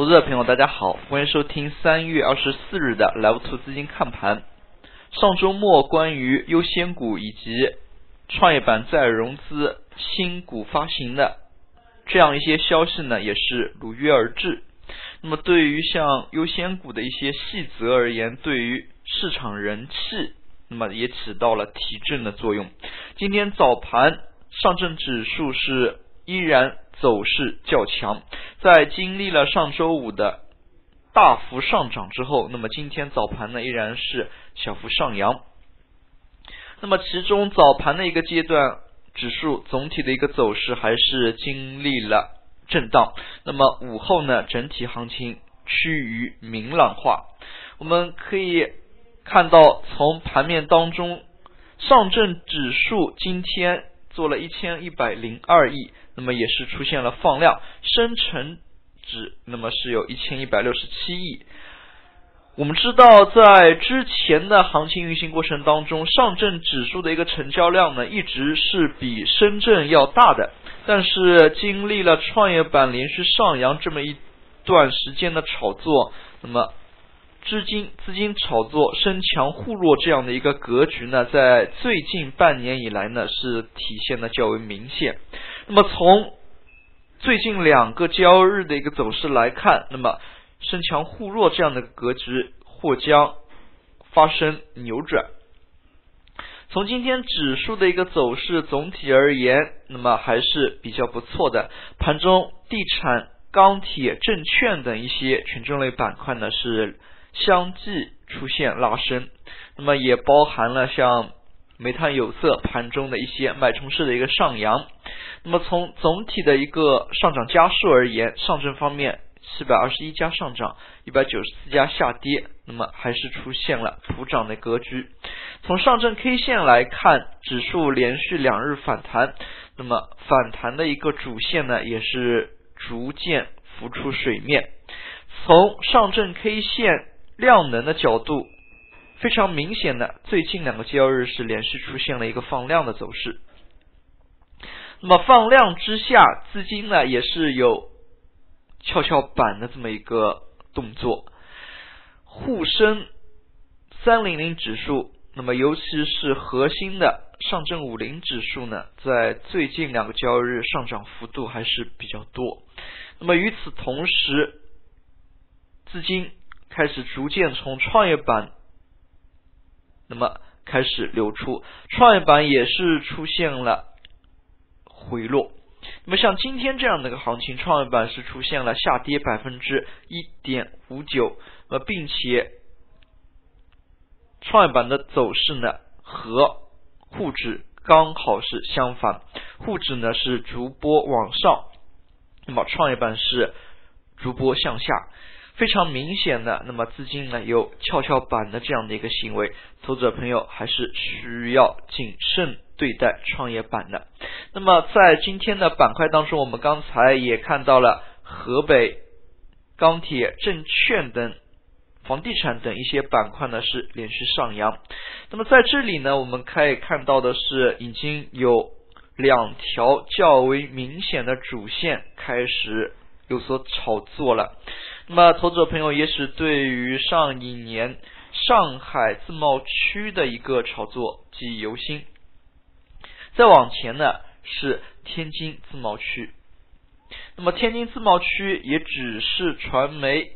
投资者朋友，大家好，欢迎收听三月二十四日的 Live Two 资金看盘。上周末关于优先股以及创业板再融资新股发行的这样一些消息呢，也是如约而至。那么对于像优先股的一些细则而言，对于市场人气，那么也起到了提振的作用。今天早盘上证指数是依然走势较强，在经历了上周五的大幅上涨之后，那么今天早盘呢依然是小幅上扬。那么其中早盘的一个阶段，指数总体的一个走势还是经历了。震荡，那么午后呢，整体行情趋于明朗化。我们可以看到，从盘面当中，上证指数今天做了一千一百零二亿，那么也是出现了放量，深成指那么是有一千一百六十七亿。我们知道，在之前的行情运行过程当中，上证指数的一个成交量呢，一直是比深圳要大的。但是经历了创业板连续上扬这么一段时间的炒作，那么资金资金炒作深强互弱这样的一个格局呢，在最近半年以来呢是体现的较为明显。那么从最近两个交易日的一个走势来看，那么身强互弱这样的格局或将发生扭转。从今天指数的一个走势总体而言，那么还是比较不错的。盘中地产、钢铁、证券等一些权重类板块呢是相继出现拉升，那么也包含了像煤炭、有色盘中的一些脉冲式的一个上扬。那么从总体的一个上涨家数而言，上证方面。七百二十一家上涨，一百九十四家下跌，那么还是出现了普涨的格局。从上证 K 线来看，指数连续两日反弹，那么反弹的一个主线呢，也是逐渐浮出水面。从上证 K 线量能的角度，非常明显的，最近两个交易日是连续出现了一个放量的走势。那么放量之下，资金呢也是有。跷跷板的这么一个动作，沪深三零零指数，那么尤其是核心的上证五零指数呢，在最近两个交易日上涨幅度还是比较多。那么与此同时，资金开始逐渐从创业板，那么开始流出，创业板也是出现了回落。那么像今天这样的一个行情，创业板是出现了下跌百分之一点五九，呃，并且创业板的走势呢和沪指刚好是相反，沪指呢是逐波往上，那么创业板是逐波向下。非常明显的，那么资金呢有跷跷板的这样的一个行为，投资者朋友还是需要谨慎对待创业板的。那么在今天的板块当中，我们刚才也看到了河北钢铁、证券等房地产等一些板块呢是连续上扬。那么在这里呢，我们可以看到的是已经有两条较为明显的主线开始有所炒作了。那么，投资者朋友也是对于上一年上海自贸区的一个炒作记忆犹新。再往前呢，是天津自贸区。那么，天津自贸区也只是传媒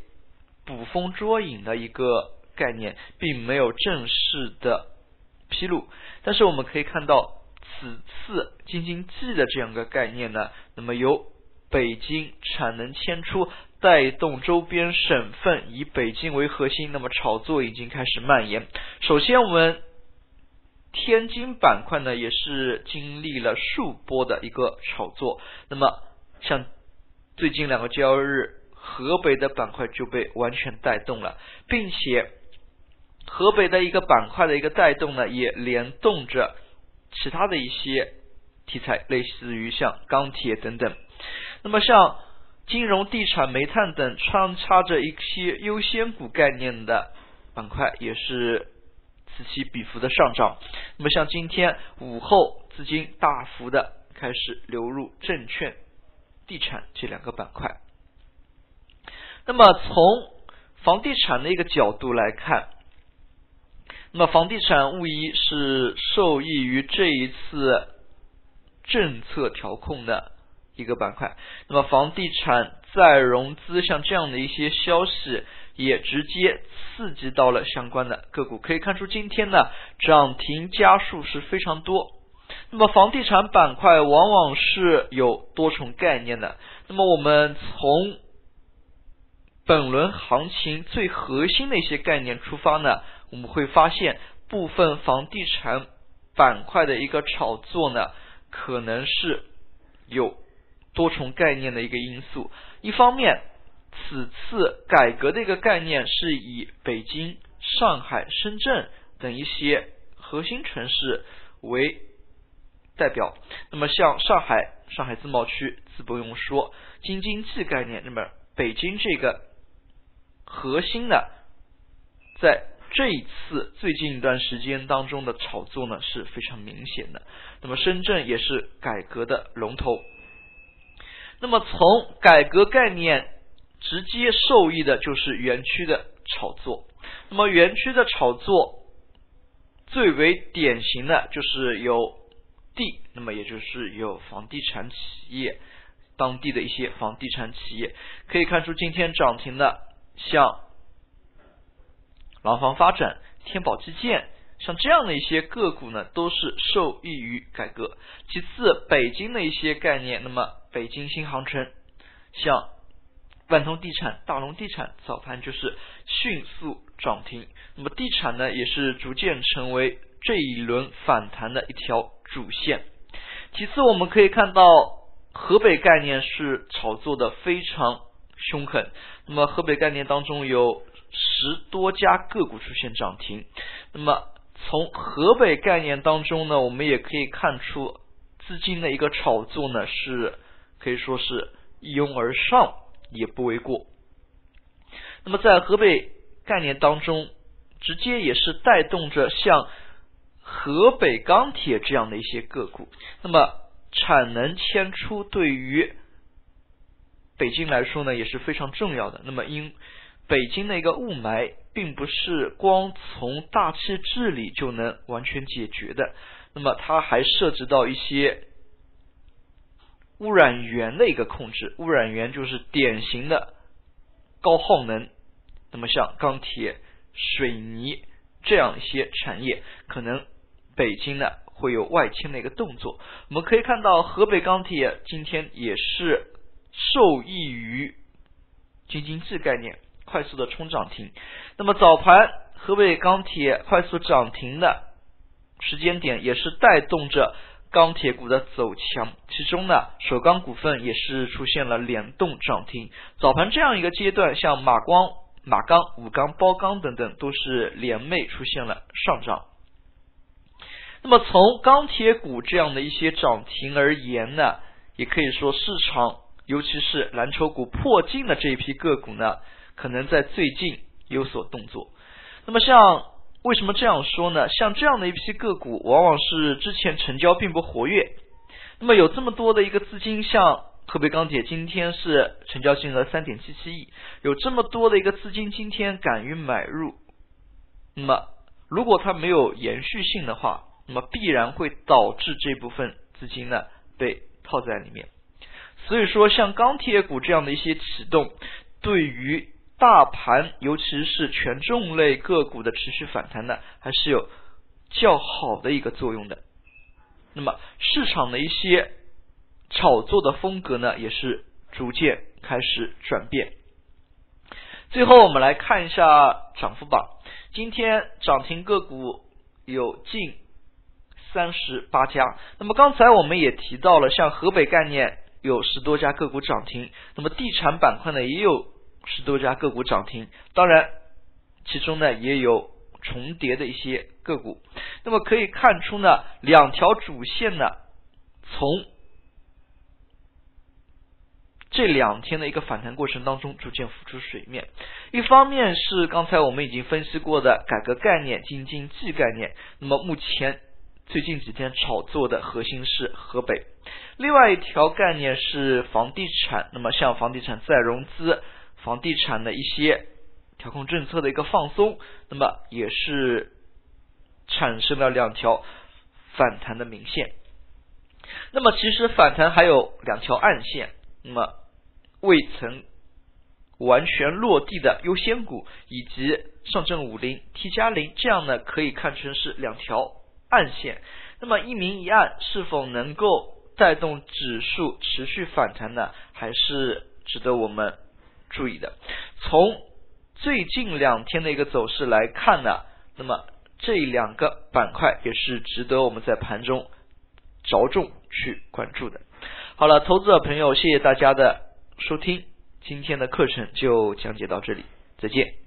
捕风捉影的一个概念，并没有正式的披露。但是，我们可以看到，此次京津冀的这样一个概念呢，那么由北京产能迁出。带动周边省份以北京为核心，那么炒作已经开始蔓延。首先，我们天津板块呢也是经历了数波的一个炒作。那么，像最近两个交易日，河北的板块就被完全带动了，并且河北的一个板块的一个带动呢，也联动着其他的一些题材，类似于像钢铁等等。那么，像金融、地产、煤炭等穿插着一些优先股概念的板块，也是此起彼伏的上涨。那么，像今天午后资金大幅的开始流入证券、地产这两个板块。那么从房地产的一个角度来看，那么房地产无疑是受益于这一次政策调控的一个板块。那么房地产再融资像这样的一些消息，也直接刺激到了相关的个股。可以看出，今天呢涨停家数是非常多。那么房地产板块往往是有多重概念的。那么我们从本轮行情最核心的一些概念出发呢，我们会发现部分房地产板块的一个炒作呢，可能是有多重概念的一个因素。一方面，此次改革的一个概念是以北京、上海、深圳等一些核心城市为代表。那么像上海，上海自贸区自不用说，京津冀概念，那么北京这个。核心的，在这一次最近一段时间当中的炒作呢是非常明显的。那么深圳也是改革的龙头。那么从改革概念直接受益的就是园区的炒作。那么园区的炒作最为典型的就是有地，那么也就是有房地产企业，当地的一些房地产企业可以看出今天涨停的。像廊坊发展、天宝基建，像这样的一些个股呢，都是受益于改革。其次，北京的一些概念，那么北京新航城，像万通地产、大龙地产，早盘就是迅速涨停。那么地产呢，也是逐渐成为这一轮反弹的一条主线。其次，我们可以看到河北概念是炒作的非常。凶狠。那么河北概念当中有十多家个股出现涨停。那么从河北概念当中呢，我们也可以看出资金的一个炒作呢，是可以说是一拥而上，也不为过。那么在河北概念当中，直接也是带动着像河北钢铁这样的一些个股。那么产能迁出对于北京来说呢也是非常重要的。那么，因北京的一个雾霾，并不是光从大气治理就能完全解决的。那么，它还涉及到一些污染源的一个控制。污染源就是典型的高耗能。那么，像钢铁、水泥这样一些产业，可能北京呢会有外迁的一个动作。我们可以看到，河北钢铁今天也是。受益于京津冀概念快速的冲涨停，那么早盘河北钢铁快速涨停的时间点，也是带动着钢铁股的走强。其中呢，首钢股份也是出现了联动涨停。早盘这样一个阶段，像马光、马钢、武钢、包钢等等都是联袂出现了上涨。那么从钢铁股这样的一些涨停而言呢，也可以说市场。尤其是蓝筹股破净的这一批个股呢，可能在最近有所动作。那么，像为什么这样说呢？像这样的一批个股，往往是之前成交并不活跃。那么，有这么多的一个资金，像河北钢铁今天是成交金额三点七七亿，有这么多的一个资金今天敢于买入。那么，如果它没有延续性的话，那么必然会导致这部分资金呢被套在里面。所以说，像钢铁股这样的一些启动，对于大盘，尤其是权重类个股的持续反弹呢，还是有较好的一个作用的。那么，市场的一些炒作的风格呢，也是逐渐开始转变。最后，我们来看一下涨幅榜，今天涨停个股有近三十八家。那么，刚才我们也提到了，像河北概念。有十多家个股涨停，那么地产板块呢也有十多家个股涨停，当然其中呢也有重叠的一些个股。那么可以看出呢，两条主线呢从这两天的一个反弹过程当中逐渐浮出水面。一方面是刚才我们已经分析过的改革概念、京津冀概念，那么目前最近几天炒作的核心是河北。另外一条概念是房地产，那么像房地产再融资、房地产的一些调控政策的一个放松，那么也是产生了两条反弹的明线。那么其实反弹还有两条暗线，那么未曾完全落地的优先股以及上证五零 T 加零，这样呢可以看成是两条暗线。那么一明一暗，是否能够带动指数持续反弹呢？还是值得我们注意的。从最近两天的一个走势来看呢，那么这两个板块也是值得我们在盘中着重去关注的。好了，投资者朋友，谢谢大家的收听，今天的课程就讲解到这里，再见。